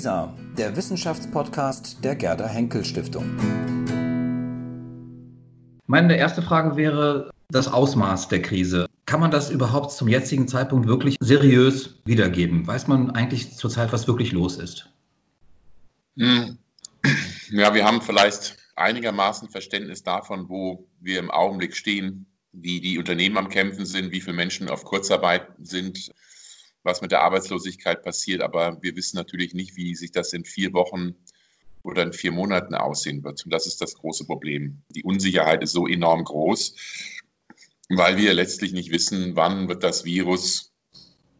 WISA, der Wissenschaftspodcast der Gerda Henkel Stiftung. Meine erste Frage wäre das Ausmaß der Krise. Kann man das überhaupt zum jetzigen Zeitpunkt wirklich seriös wiedergeben? Weiß man eigentlich zurzeit, was wirklich los ist? Hm. Ja, wir haben vielleicht einigermaßen Verständnis davon, wo wir im Augenblick stehen, wie die Unternehmen am Kämpfen sind, wie viele Menschen auf Kurzarbeit sind, was mit der Arbeitslosigkeit passiert. Aber wir wissen natürlich nicht, wie sich das in vier Wochen oder in vier Monaten aussehen wird. Und das ist das große Problem. Die Unsicherheit ist so enorm groß, weil wir letztlich nicht wissen, wann wird das Virus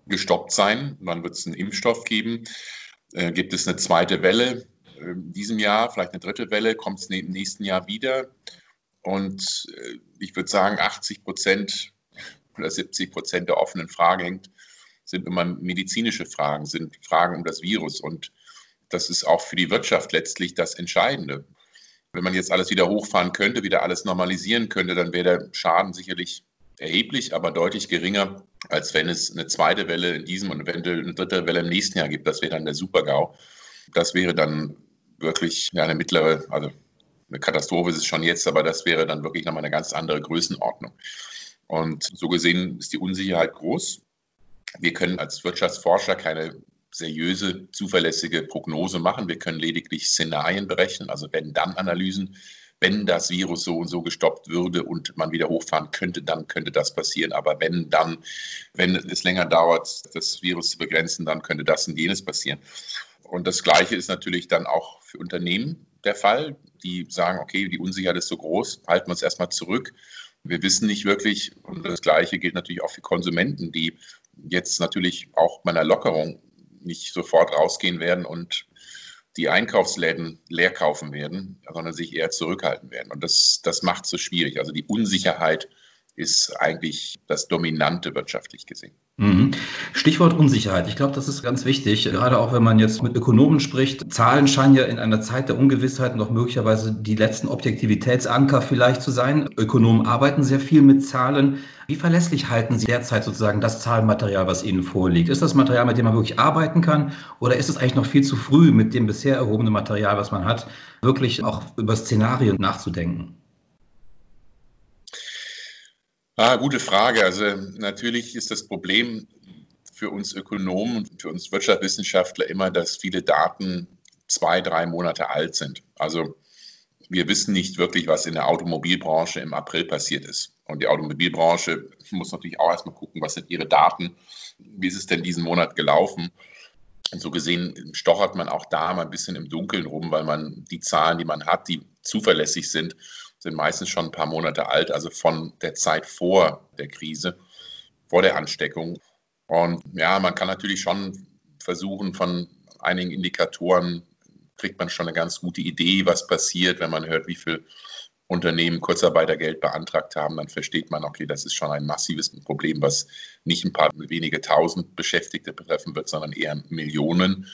gestoppt sein, wann wird es einen Impfstoff geben, äh, gibt es eine zweite Welle in diesem Jahr, vielleicht eine dritte Welle, kommt es im nächsten Jahr wieder. Und äh, ich würde sagen, 80 Prozent oder 70 Prozent der offenen Fragen hängt, sind immer medizinische Fragen, sind Fragen um das Virus. Und das ist auch für die Wirtschaft letztlich das Entscheidende. Wenn man jetzt alles wieder hochfahren könnte, wieder alles normalisieren könnte, dann wäre der Schaden sicherlich erheblich, aber deutlich geringer, als wenn es eine zweite Welle in diesem und eventuell eine dritte Welle im nächsten Jahr gibt. Das wäre dann der Super-GAU. Das wäre dann wirklich eine mittlere, also eine Katastrophe ist es schon jetzt, aber das wäre dann wirklich nochmal eine ganz andere Größenordnung. Und so gesehen ist die Unsicherheit groß. Wir können als Wirtschaftsforscher keine seriöse, zuverlässige Prognose machen. Wir können lediglich Szenarien berechnen, also wenn-dann-Analysen. Wenn das Virus so und so gestoppt würde und man wieder hochfahren könnte, dann könnte das passieren. Aber wenn dann, wenn es länger dauert, das Virus zu begrenzen, dann könnte das und jenes passieren. Und das Gleiche ist natürlich dann auch für Unternehmen der Fall, die sagen, okay, die Unsicherheit ist so groß, halten wir uns erstmal zurück. Wir wissen nicht wirklich, und das Gleiche gilt natürlich auch für Konsumenten, die jetzt natürlich auch bei einer Lockerung nicht sofort rausgehen werden und die Einkaufsläden leer kaufen werden, sondern sich eher zurückhalten werden. Und das, das macht es so schwierig. Also die Unsicherheit ist eigentlich das Dominante wirtschaftlich gesehen. Mhm. Stichwort Unsicherheit. Ich glaube, das ist ganz wichtig, gerade auch wenn man jetzt mit Ökonomen spricht. Zahlen scheinen ja in einer Zeit der Ungewissheit noch möglicherweise die letzten Objektivitätsanker vielleicht zu sein. Ökonomen arbeiten sehr viel mit Zahlen. Wie verlässlich halten Sie derzeit sozusagen das Zahlenmaterial, was Ihnen vorliegt? Ist das Material, mit dem man wirklich arbeiten kann? Oder ist es eigentlich noch viel zu früh, mit dem bisher erhobenen Material, was man hat, wirklich auch über Szenarien nachzudenken? Ah, gute Frage. Also natürlich ist das Problem für uns Ökonomen und für uns Wirtschaftswissenschaftler immer, dass viele Daten zwei, drei Monate alt sind. Also wir wissen nicht wirklich, was in der Automobilbranche im April passiert ist. Und die Automobilbranche muss natürlich auch erstmal gucken, was sind ihre Daten, wie ist es denn diesen Monat gelaufen. Und so gesehen stochert man auch da mal ein bisschen im Dunkeln rum, weil man die Zahlen, die man hat, die zuverlässig sind, sind meistens schon ein paar Monate alt, also von der Zeit vor der Krise, vor der Ansteckung. Und ja, man kann natürlich schon versuchen, von einigen Indikatoren kriegt man schon eine ganz gute Idee, was passiert, wenn man hört, wie viel Unternehmen Kurzarbeitergeld beantragt haben, dann versteht man, okay, das ist schon ein massives Problem, was nicht ein paar wenige tausend Beschäftigte betreffen wird, sondern eher Millionen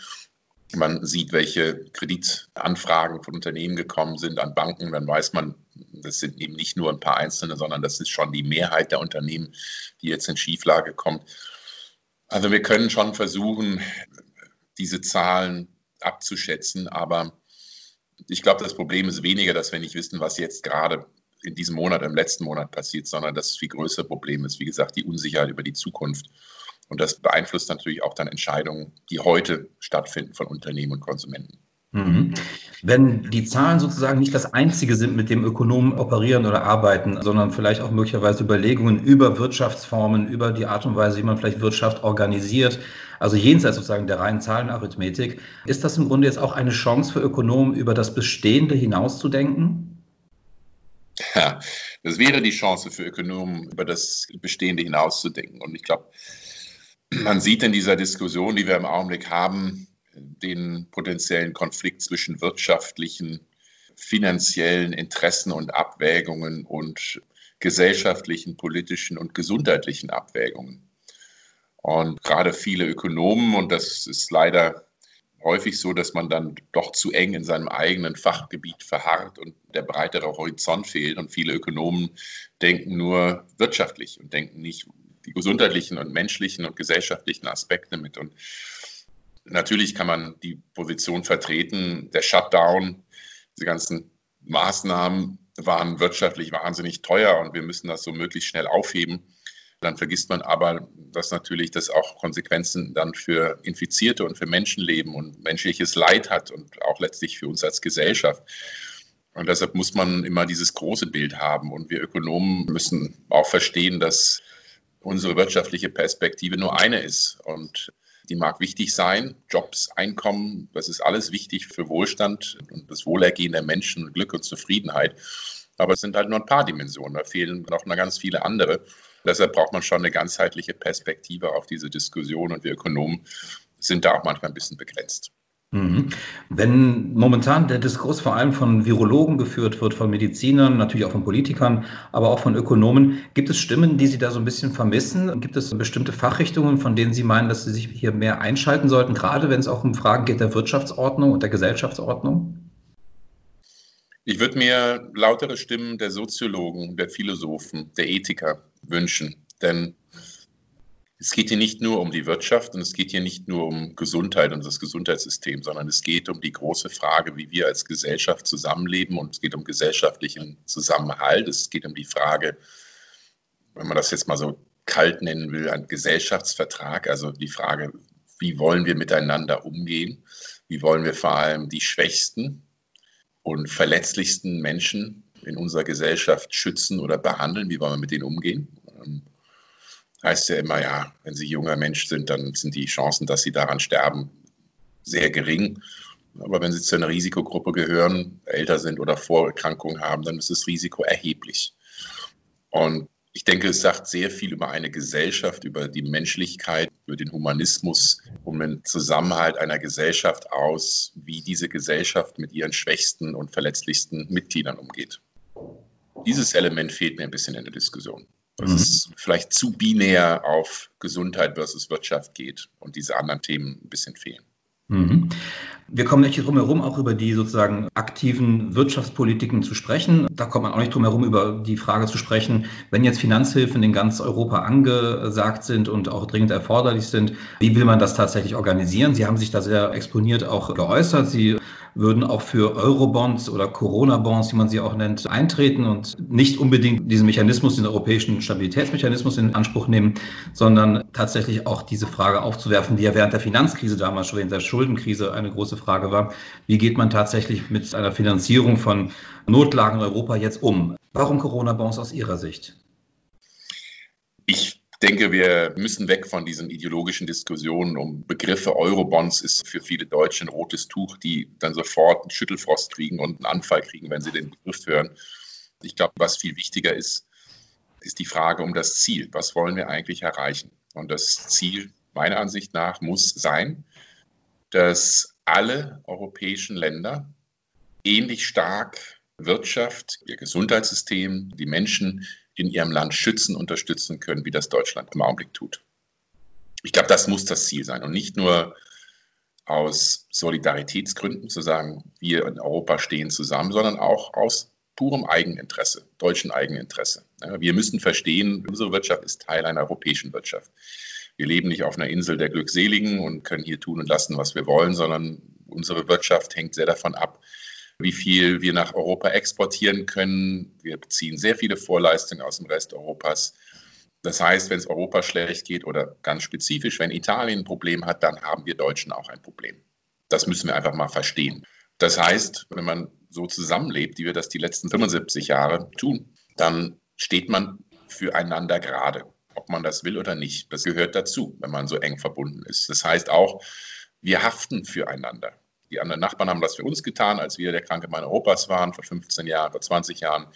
man sieht, welche Kreditanfragen von Unternehmen gekommen sind an Banken, dann weiß man, das sind eben nicht nur ein paar Einzelne, sondern das ist schon die Mehrheit der Unternehmen, die jetzt in Schieflage kommt. Also wir können schon versuchen, diese Zahlen abzuschätzen, aber ich glaube, das Problem ist weniger, dass wir nicht wissen, was jetzt gerade in diesem Monat, im letzten Monat passiert, sondern das viel größere Problem ist, wie gesagt, die Unsicherheit über die Zukunft. Und das beeinflusst natürlich auch dann Entscheidungen, die heute stattfinden von Unternehmen und Konsumenten. Mhm. Wenn die Zahlen sozusagen nicht das Einzige sind, mit dem Ökonomen operieren oder arbeiten, sondern vielleicht auch möglicherweise Überlegungen über Wirtschaftsformen, über die Art und Weise, wie man vielleicht Wirtschaft organisiert, also jenseits sozusagen der reinen Zahlenarithmetik, ist das im Grunde jetzt auch eine Chance für Ökonomen, über das Bestehende hinauszudenken? Ja, das wäre die Chance für Ökonomen, über das Bestehende hinauszudenken. Und ich glaube, man sieht in dieser Diskussion, die wir im Augenblick haben, den potenziellen Konflikt zwischen wirtschaftlichen, finanziellen Interessen und Abwägungen und gesellschaftlichen, politischen und gesundheitlichen Abwägungen. Und gerade viele Ökonomen, und das ist leider häufig so, dass man dann doch zu eng in seinem eigenen Fachgebiet verharrt und der breitere Horizont fehlt. Und viele Ökonomen denken nur wirtschaftlich und denken nicht die gesundheitlichen und menschlichen und gesellschaftlichen Aspekte mit. Und Natürlich kann man die Position vertreten, der Shutdown, diese ganzen Maßnahmen waren wirtschaftlich wahnsinnig teuer und wir müssen das so möglichst schnell aufheben. Dann vergisst man aber, dass natürlich das auch Konsequenzen dann für Infizierte und für Menschenleben und menschliches Leid hat und auch letztlich für uns als Gesellschaft. Und deshalb muss man immer dieses große Bild haben. Und wir Ökonomen müssen auch verstehen, dass unsere wirtschaftliche Perspektive nur eine ist. Und die mag wichtig sein. Jobs, Einkommen, das ist alles wichtig für Wohlstand und das Wohlergehen der Menschen, Glück und Zufriedenheit. Aber es sind halt nur ein paar Dimensionen. Da fehlen noch ganz viele andere. Deshalb braucht man schon eine ganzheitliche Perspektive auf diese Diskussion und wir Ökonomen sind da auch manchmal ein bisschen begrenzt. Mhm. Wenn momentan der Diskurs vor allem von Virologen geführt wird, von Medizinern, natürlich auch von Politikern, aber auch von Ökonomen, gibt es Stimmen, die Sie da so ein bisschen vermissen? Gibt es bestimmte Fachrichtungen, von denen Sie meinen, dass Sie sich hier mehr einschalten sollten, gerade wenn es auch um Fragen geht der Wirtschaftsordnung und der Gesellschaftsordnung? Ich würde mir lautere Stimmen der Soziologen, der Philosophen, der Ethiker wünschen. Denn es geht hier nicht nur um die Wirtschaft und es geht hier nicht nur um Gesundheit und das Gesundheitssystem, sondern es geht um die große Frage, wie wir als Gesellschaft zusammenleben und es geht um gesellschaftlichen Zusammenhalt. Es geht um die Frage, wenn man das jetzt mal so kalt nennen will, ein Gesellschaftsvertrag, also die Frage, wie wollen wir miteinander umgehen? Wie wollen wir vor allem die Schwächsten und verletzlichsten Menschen in unserer Gesellschaft schützen oder behandeln? Wie wollen wir mit denen umgehen? Heißt ja immer, ja, wenn Sie junger Mensch sind, dann sind die Chancen, dass Sie daran sterben, sehr gering. Aber wenn Sie zu einer Risikogruppe gehören, älter sind oder Vorerkrankungen haben, dann ist das Risiko erheblich. Und ich denke, es sagt sehr viel über eine Gesellschaft, über die Menschlichkeit, über den Humanismus, um den Zusammenhalt einer Gesellschaft aus, wie diese Gesellschaft mit ihren schwächsten und verletzlichsten Mitgliedern umgeht. Dieses Element fehlt mir ein bisschen in der Diskussion. Dass mhm. es vielleicht zu binär auf Gesundheit versus Wirtschaft geht und diese anderen Themen ein bisschen fehlen. Mhm. Wir kommen nicht drum herum, auch über die sozusagen aktiven Wirtschaftspolitiken zu sprechen. Da kommt man auch nicht drum herum, über die Frage zu sprechen, wenn jetzt Finanzhilfen in ganz Europa angesagt sind und auch dringend erforderlich sind, wie will man das tatsächlich organisieren? Sie haben sich da sehr exponiert auch geäußert. Sie würden auch für Eurobonds oder Corona-Bonds, wie man sie auch nennt, eintreten und nicht unbedingt diesen Mechanismus, den europäischen Stabilitätsmechanismus in Anspruch nehmen, sondern tatsächlich auch diese Frage aufzuwerfen, die ja während der Finanzkrise damals schon, während der Schuldenkrise eine große Frage war. Wie geht man tatsächlich mit einer Finanzierung von Notlagen in Europa jetzt um? Warum Corona-Bonds aus Ihrer Sicht? Ich denke, wir müssen weg von diesen ideologischen Diskussionen um Begriffe. Eurobonds ist für viele Deutsche ein rotes Tuch, die dann sofort einen Schüttelfrost kriegen und einen Anfall kriegen, wenn sie den Begriff hören. Ich glaube, was viel wichtiger ist, ist die Frage um das Ziel. Was wollen wir eigentlich erreichen? Und das Ziel, meiner Ansicht nach, muss sein, dass alle europäischen Länder ähnlich stark Wirtschaft, ihr Gesundheitssystem, die Menschen in ihrem Land schützen, unterstützen können, wie das Deutschland im Augenblick tut. Ich glaube, das muss das Ziel sein und nicht nur aus Solidaritätsgründen zu sagen, wir in Europa stehen zusammen, sondern auch aus purem Eigeninteresse, deutschen Eigeninteresse. Wir müssen verstehen, unsere Wirtschaft ist Teil einer europäischen Wirtschaft. Wir leben nicht auf einer Insel der Glückseligen und können hier tun und lassen, was wir wollen, sondern unsere Wirtschaft hängt sehr davon ab, wie viel wir nach Europa exportieren können. Wir beziehen sehr viele Vorleistungen aus dem Rest Europas. Das heißt, wenn es Europa schlecht geht oder ganz spezifisch, wenn Italien ein Problem hat, dann haben wir Deutschen auch ein Problem. Das müssen wir einfach mal verstehen. Das heißt, wenn man so zusammenlebt, wie wir das die letzten 75 Jahre tun, dann steht man füreinander gerade, ob man das will oder nicht. Das gehört dazu, wenn man so eng verbunden ist. Das heißt auch, wir haften füreinander. Die anderen Nachbarn haben das für uns getan, als wir der kranke Mann Europas waren, vor 15 Jahren, vor 20 Jahren.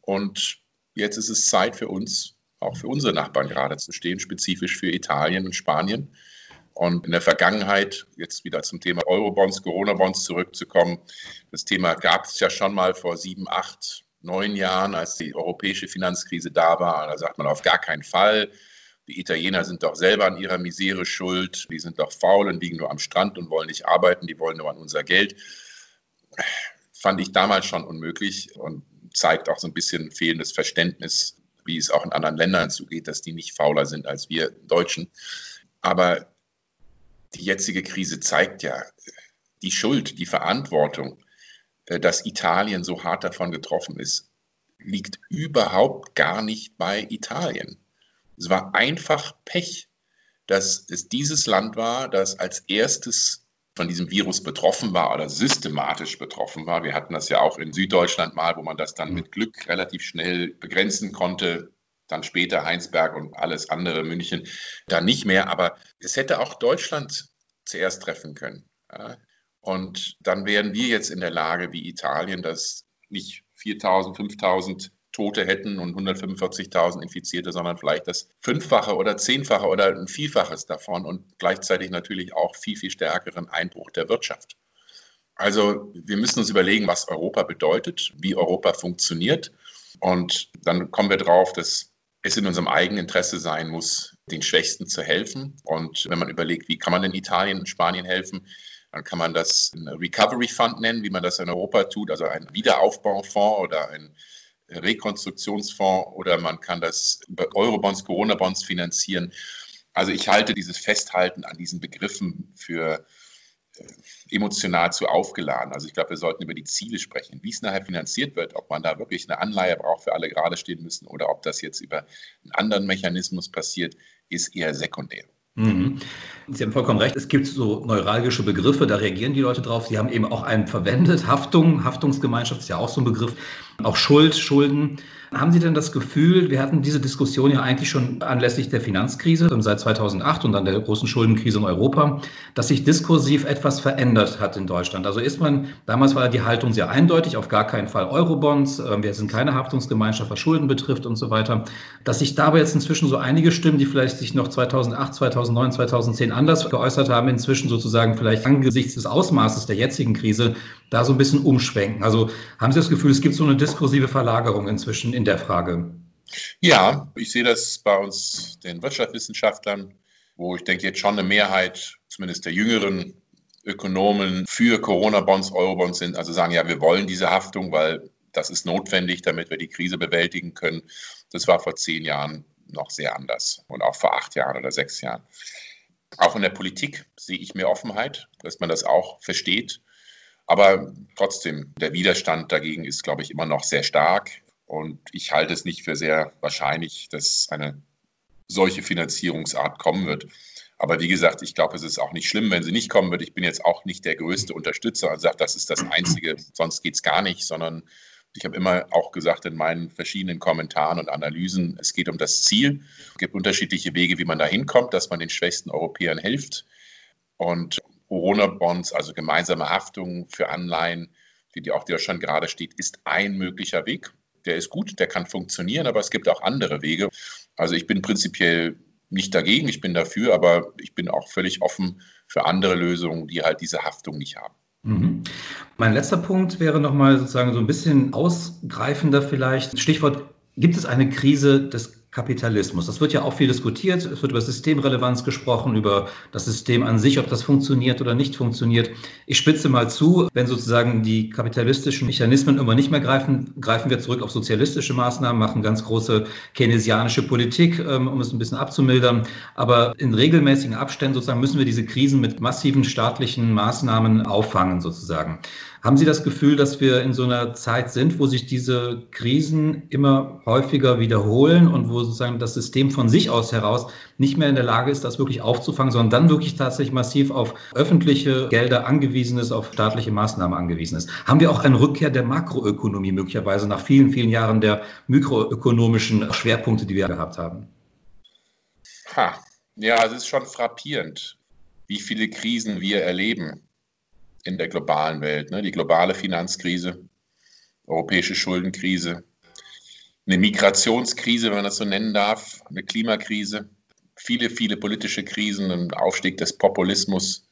Und jetzt ist es Zeit für uns, auch für unsere Nachbarn gerade zu stehen, spezifisch für Italien und Spanien. Und in der Vergangenheit, jetzt wieder zum Thema Eurobonds, Corona-Bonds zurückzukommen, das Thema gab es ja schon mal vor sieben, acht, neun Jahren, als die europäische Finanzkrise da war. Da sagt man auf gar keinen Fall. Die Italiener sind doch selber an ihrer Misere schuld. Die sind doch faul und liegen nur am Strand und wollen nicht arbeiten. Die wollen nur an unser Geld. Fand ich damals schon unmöglich und zeigt auch so ein bisschen fehlendes Verständnis, wie es auch in anderen Ländern zugeht, dass die nicht fauler sind als wir Deutschen. Aber die jetzige Krise zeigt ja die Schuld, die Verantwortung, äh, dass Italien so hart davon getroffen ist, liegt überhaupt gar nicht bei Italien. Es war einfach Pech, dass es dieses Land war, das als erstes von diesem Virus betroffen war oder systematisch betroffen war. Wir hatten das ja auch in Süddeutschland mal, wo man das dann mit Glück relativ schnell begrenzen konnte. Dann später Heinsberg und alles andere, München, dann nicht mehr. Aber es hätte auch Deutschland zuerst treffen können. Und dann wären wir jetzt in der Lage, wie Italien, dass nicht 4000, 5000 Tote hätten und 145.000 Infizierte, sondern vielleicht das Fünffache oder Zehnfache oder ein Vielfaches davon und gleichzeitig natürlich auch viel, viel stärkeren Einbruch der Wirtschaft. Also wir müssen uns überlegen, was Europa bedeutet, wie Europa funktioniert. Und dann kommen wir drauf, dass es in unserem eigenen Interesse sein muss, den Schwächsten zu helfen. Und wenn man überlegt, wie kann man in Italien und Spanien helfen, dann kann man das ein Recovery Fund nennen, wie man das in Europa tut, also ein Wiederaufbaufonds oder ein Rekonstruktionsfonds oder man kann das über Eurobonds, Corona-Bonds finanzieren. Also ich halte dieses Festhalten an diesen Begriffen für äh, emotional zu aufgeladen. Also ich glaube, wir sollten über die Ziele sprechen, wie es nachher finanziert wird, ob man da wirklich eine Anleihe braucht, für alle gerade stehen müssen oder ob das jetzt über einen anderen Mechanismus passiert, ist eher sekundär. Mhm. Sie haben vollkommen recht. Es gibt so neuralgische Begriffe, da reagieren die Leute drauf. Sie haben eben auch einen verwendet. Haftung, Haftungsgemeinschaft ist ja auch so ein Begriff. Auch Schuld, Schulden. Haben Sie denn das Gefühl, wir hatten diese Diskussion ja eigentlich schon anlässlich der Finanzkrise seit 2008 und dann der großen Schuldenkrise in Europa, dass sich diskursiv etwas verändert hat in Deutschland? Also ist man, damals war die Haltung sehr eindeutig, auf gar keinen Fall Eurobonds, äh, wir sind keine Haftungsgemeinschaft, was Schulden betrifft und so weiter. Dass sich dabei jetzt inzwischen so einige Stimmen, die vielleicht sich noch 2008, 2009, 2010 anders geäußert haben, inzwischen sozusagen vielleicht angesichts des Ausmaßes der jetzigen Krise da so ein bisschen umschwenken. Also haben Sie das Gefühl, es gibt so eine diskursive Verlagerung inzwischen in der Frage? Ja, ich sehe das bei uns, den Wirtschaftswissenschaftlern, wo ich denke, jetzt schon eine Mehrheit, zumindest der jüngeren Ökonomen, für Corona-Bonds, Euro-Bonds sind, also sagen, ja, wir wollen diese Haftung, weil das ist notwendig, damit wir die Krise bewältigen können. Das war vor zehn Jahren noch sehr anders und auch vor acht Jahren oder sechs Jahren. Auch in der Politik sehe ich mehr Offenheit, dass man das auch versteht. Aber trotzdem, der Widerstand dagegen ist, glaube ich, immer noch sehr stark. Und ich halte es nicht für sehr wahrscheinlich, dass eine solche Finanzierungsart kommen wird. Aber wie gesagt, ich glaube, es ist auch nicht schlimm, wenn sie nicht kommen wird. Ich bin jetzt auch nicht der größte Unterstützer und sage, das ist das Einzige, sonst geht es gar nicht, sondern ich habe immer auch gesagt in meinen verschiedenen Kommentaren und Analysen, es geht um das Ziel. Es gibt unterschiedliche Wege, wie man da hinkommt, dass man den schwächsten Europäern hilft. Und Corona-Bonds, also gemeinsame Haftung für Anleihen, die, die auch schon gerade steht, ist ein möglicher Weg. Der ist gut, der kann funktionieren, aber es gibt auch andere Wege. Also ich bin prinzipiell nicht dagegen, ich bin dafür, aber ich bin auch völlig offen für andere Lösungen, die halt diese Haftung nicht haben. Mhm. Mein letzter Punkt wäre nochmal sozusagen so ein bisschen ausgreifender vielleicht. Stichwort, gibt es eine Krise des Kapitalismus. Das wird ja auch viel diskutiert. Es wird über Systemrelevanz gesprochen, über das System an sich, ob das funktioniert oder nicht funktioniert. Ich spitze mal zu, wenn sozusagen die kapitalistischen Mechanismen immer nicht mehr greifen, greifen wir zurück auf sozialistische Maßnahmen, machen ganz große keynesianische Politik, ähm, um es ein bisschen abzumildern. Aber in regelmäßigen Abständen sozusagen müssen wir diese Krisen mit massiven staatlichen Maßnahmen auffangen sozusagen. Haben Sie das Gefühl, dass wir in so einer Zeit sind, wo sich diese Krisen immer häufiger wiederholen und wo sozusagen das System von sich aus heraus nicht mehr in der Lage ist, das wirklich aufzufangen, sondern dann wirklich tatsächlich massiv auf öffentliche Gelder angewiesen ist, auf staatliche Maßnahmen angewiesen ist? Haben wir auch eine Rückkehr der Makroökonomie möglicherweise nach vielen, vielen Jahren der mikroökonomischen Schwerpunkte, die wir gehabt haben? Ha. Ja, es ist schon frappierend, wie viele Krisen wir erleben in der globalen Welt. Ne? Die globale Finanzkrise, europäische Schuldenkrise, eine Migrationskrise, wenn man das so nennen darf, eine Klimakrise, viele, viele politische Krisen, ein Aufstieg des Populismus,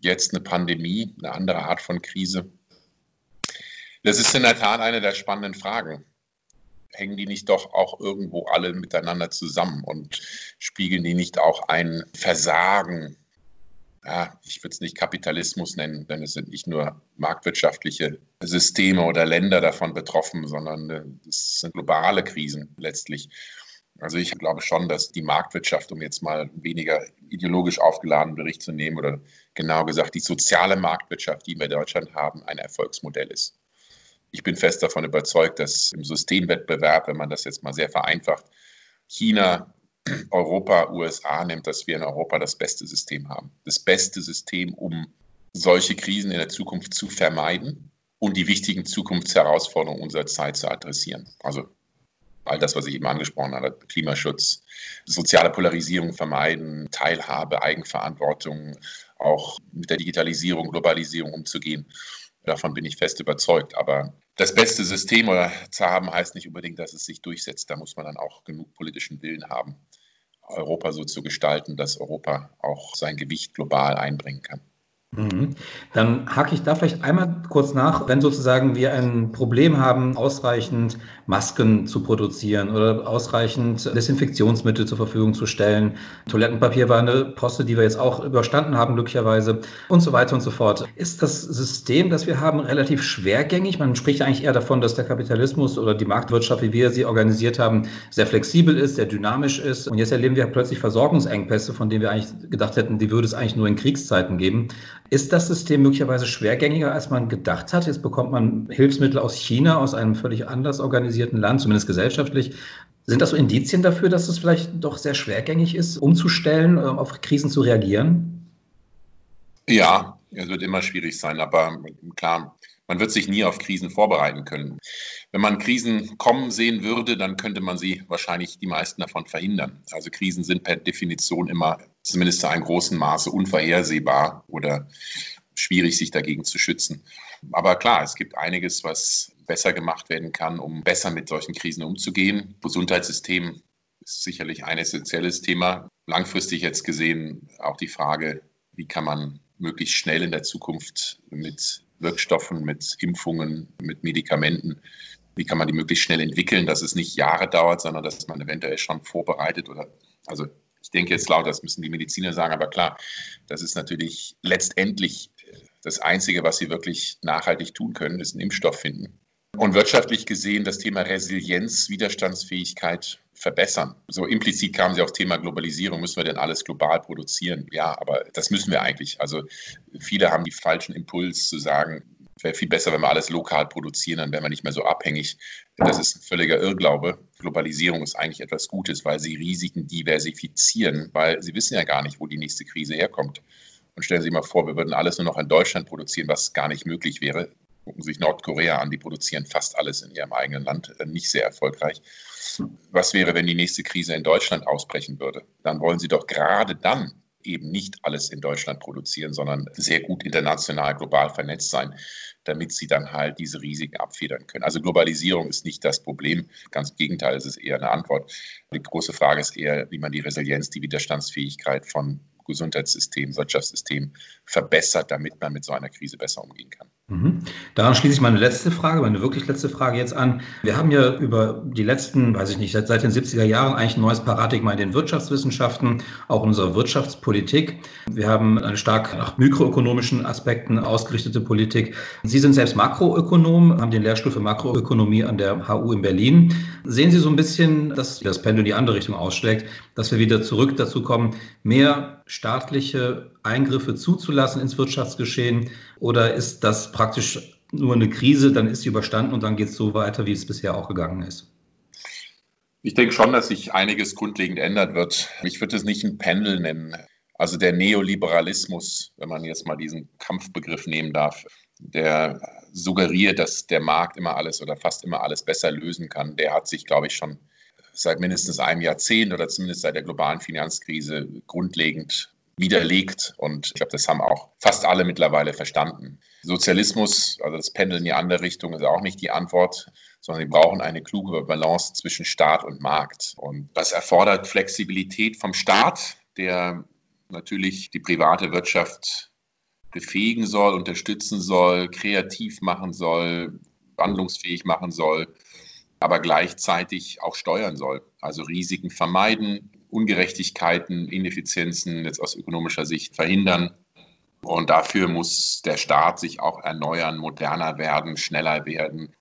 jetzt eine Pandemie, eine andere Art von Krise. Das ist in der Tat eine der spannenden Fragen. Hängen die nicht doch auch irgendwo alle miteinander zusammen und spiegeln die nicht auch ein Versagen ja, ich würde es nicht Kapitalismus nennen, denn es sind nicht nur marktwirtschaftliche Systeme oder Länder davon betroffen, sondern äh, es sind globale Krisen letztlich. Also ich glaube schon, dass die Marktwirtschaft, um jetzt mal weniger ideologisch aufgeladenen Bericht zu nehmen oder genau gesagt die soziale Marktwirtschaft, die wir in Deutschland haben, ein Erfolgsmodell ist. Ich bin fest davon überzeugt, dass im Systemwettbewerb, wenn man das jetzt mal sehr vereinfacht, China, Europa, USA nimmt, dass wir in Europa das beste System haben. Das beste System, um solche Krisen in der Zukunft zu vermeiden und die wichtigen Zukunftsherausforderungen unserer Zeit zu adressieren. Also all das, was ich eben angesprochen habe, Klimaschutz, soziale Polarisierung vermeiden, Teilhabe, Eigenverantwortung, auch mit der Digitalisierung, Globalisierung umzugehen. Davon bin ich fest überzeugt. Aber das beste System zu haben, heißt nicht unbedingt, dass es sich durchsetzt. Da muss man dann auch genug politischen Willen haben, Europa so zu gestalten, dass Europa auch sein Gewicht global einbringen kann. Mhm. Dann hake ich da vielleicht einmal kurz nach, wenn sozusagen wir ein Problem haben, ausreichend Masken zu produzieren oder ausreichend Desinfektionsmittel zur Verfügung zu stellen. Toilettenpapier war eine Poste, die wir jetzt auch überstanden haben, glücklicherweise und so weiter und so fort. Ist das System, das wir haben, relativ schwergängig? Man spricht eigentlich eher davon, dass der Kapitalismus oder die Marktwirtschaft, wie wir sie organisiert haben, sehr flexibel ist, sehr dynamisch ist. Und jetzt erleben wir plötzlich Versorgungsengpässe, von denen wir eigentlich gedacht hätten, die würde es eigentlich nur in Kriegszeiten geben. Ist das System möglicherweise schwergängiger, als man gedacht hat? Jetzt bekommt man Hilfsmittel aus China, aus einem völlig anders organisierten Land, zumindest gesellschaftlich. Sind das so Indizien dafür, dass es vielleicht doch sehr schwergängig ist, umzustellen, ähm, auf Krisen zu reagieren? Ja, es wird immer schwierig sein, aber klar, man wird sich nie auf Krisen vorbereiten können. Wenn man Krisen kommen sehen würde, dann könnte man sie wahrscheinlich die meisten davon verhindern. Also Krisen sind per Definition immer zumindest zu einem großen Maße unvorhersehbar oder schwierig, sich dagegen zu schützen. Aber klar, es gibt einiges, was besser gemacht werden kann, um besser mit solchen Krisen umzugehen. Gesundheitssystem ist sicherlich ein essentielles Thema. Langfristig jetzt gesehen auch die Frage, wie kann man möglichst schnell in der Zukunft mit Wirkstoffen, mit Impfungen, mit Medikamenten, wie kann man die möglichst schnell entwickeln, dass es nicht Jahre dauert, sondern dass man eventuell schon vorbereitet oder, also ich denke jetzt laut, das müssen die Mediziner sagen, aber klar, das ist natürlich letztendlich das Einzige, was sie wirklich nachhaltig tun können, ist einen Impfstoff finden. Und wirtschaftlich gesehen das Thema Resilienz, Widerstandsfähigkeit verbessern. So implizit kamen Sie auf Thema Globalisierung. Müssen wir denn alles global produzieren? Ja, aber das müssen wir eigentlich. Also viele haben die falschen Impuls zu sagen, wäre viel besser, wenn wir alles lokal produzieren, dann wären wir nicht mehr so abhängig. Das ist ein völliger Irrglaube. Globalisierung ist eigentlich etwas Gutes, weil sie Risiken diversifizieren, weil sie wissen ja gar nicht, wo die nächste Krise herkommt. Und stellen Sie sich mal vor, wir würden alles nur noch in Deutschland produzieren, was gar nicht möglich wäre. Gucken Sie sich Nordkorea an, die produzieren fast alles in ihrem eigenen Land, äh, nicht sehr erfolgreich. Was wäre, wenn die nächste Krise in Deutschland ausbrechen würde? Dann wollen Sie doch gerade dann eben nicht alles in Deutschland produzieren, sondern sehr gut international, global vernetzt sein, damit sie dann halt diese Risiken abfedern können. Also Globalisierung ist nicht das Problem, ganz im Gegenteil, es ist eher eine Antwort. Die große Frage ist eher, wie man die Resilienz, die Widerstandsfähigkeit von Gesundheitssystem, Wirtschaftssystem verbessert, damit man mit so einer Krise besser umgehen kann. Mhm. Daran schließe ich meine letzte Frage, meine wirklich letzte Frage jetzt an. Wir haben ja über die letzten, weiß ich nicht, seit, seit den 70er Jahren eigentlich ein neues Paradigma in den Wirtschaftswissenschaften, auch in unserer Wirtschaftspolitik. Wir haben eine stark nach mikroökonomischen Aspekten ausgerichtete Politik. Sie sind selbst Makroökonom, haben den Lehrstuhl für Makroökonomie an der HU in Berlin. Sehen Sie so ein bisschen, dass das Pendel in die andere Richtung ausschlägt, dass wir wieder zurück dazu kommen, mehr staatliche Eingriffe zuzulassen ins Wirtschaftsgeschehen? Oder ist das praktisch nur eine Krise, dann ist sie überstanden und dann geht es so weiter, wie es bisher auch gegangen ist? Ich denke schon, dass sich einiges grundlegend ändern wird. Ich würde es nicht ein Pendel nennen. Also der Neoliberalismus, wenn man jetzt mal diesen Kampfbegriff nehmen darf, der suggeriert, dass der Markt immer alles oder fast immer alles besser lösen kann, der hat sich, glaube ich, schon seit mindestens einem Jahrzehnt oder zumindest seit der globalen Finanzkrise grundlegend widerlegt. Und ich glaube, das haben auch fast alle mittlerweile verstanden. Sozialismus, also das Pendeln in die andere Richtung, ist auch nicht die Antwort, sondern wir brauchen eine kluge Balance zwischen Staat und Markt. Und das erfordert Flexibilität vom Staat, der natürlich die private Wirtschaft befähigen soll, unterstützen soll, kreativ machen soll, wandlungsfähig machen soll aber gleichzeitig auch steuern soll. Also Risiken vermeiden, Ungerechtigkeiten, Ineffizienzen jetzt aus ökonomischer Sicht verhindern. Und dafür muss der Staat sich auch erneuern, moderner werden, schneller werden.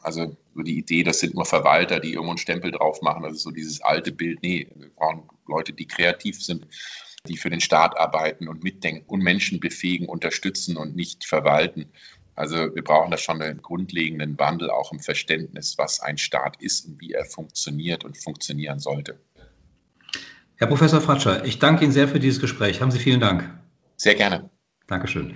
Also so die Idee, das sind nur Verwalter, die irgendwo einen Stempel drauf machen, also so dieses alte Bild. Nee, wir brauchen Leute, die kreativ sind, die für den Staat arbeiten und mitdenken und Menschen befähigen, unterstützen und nicht verwalten. Also wir brauchen da schon einen grundlegenden Wandel auch im Verständnis, was ein Staat ist und wie er funktioniert und funktionieren sollte. Herr Professor Fratscher, ich danke Ihnen sehr für dieses Gespräch. Haben Sie vielen Dank. Sehr gerne. Dankeschön.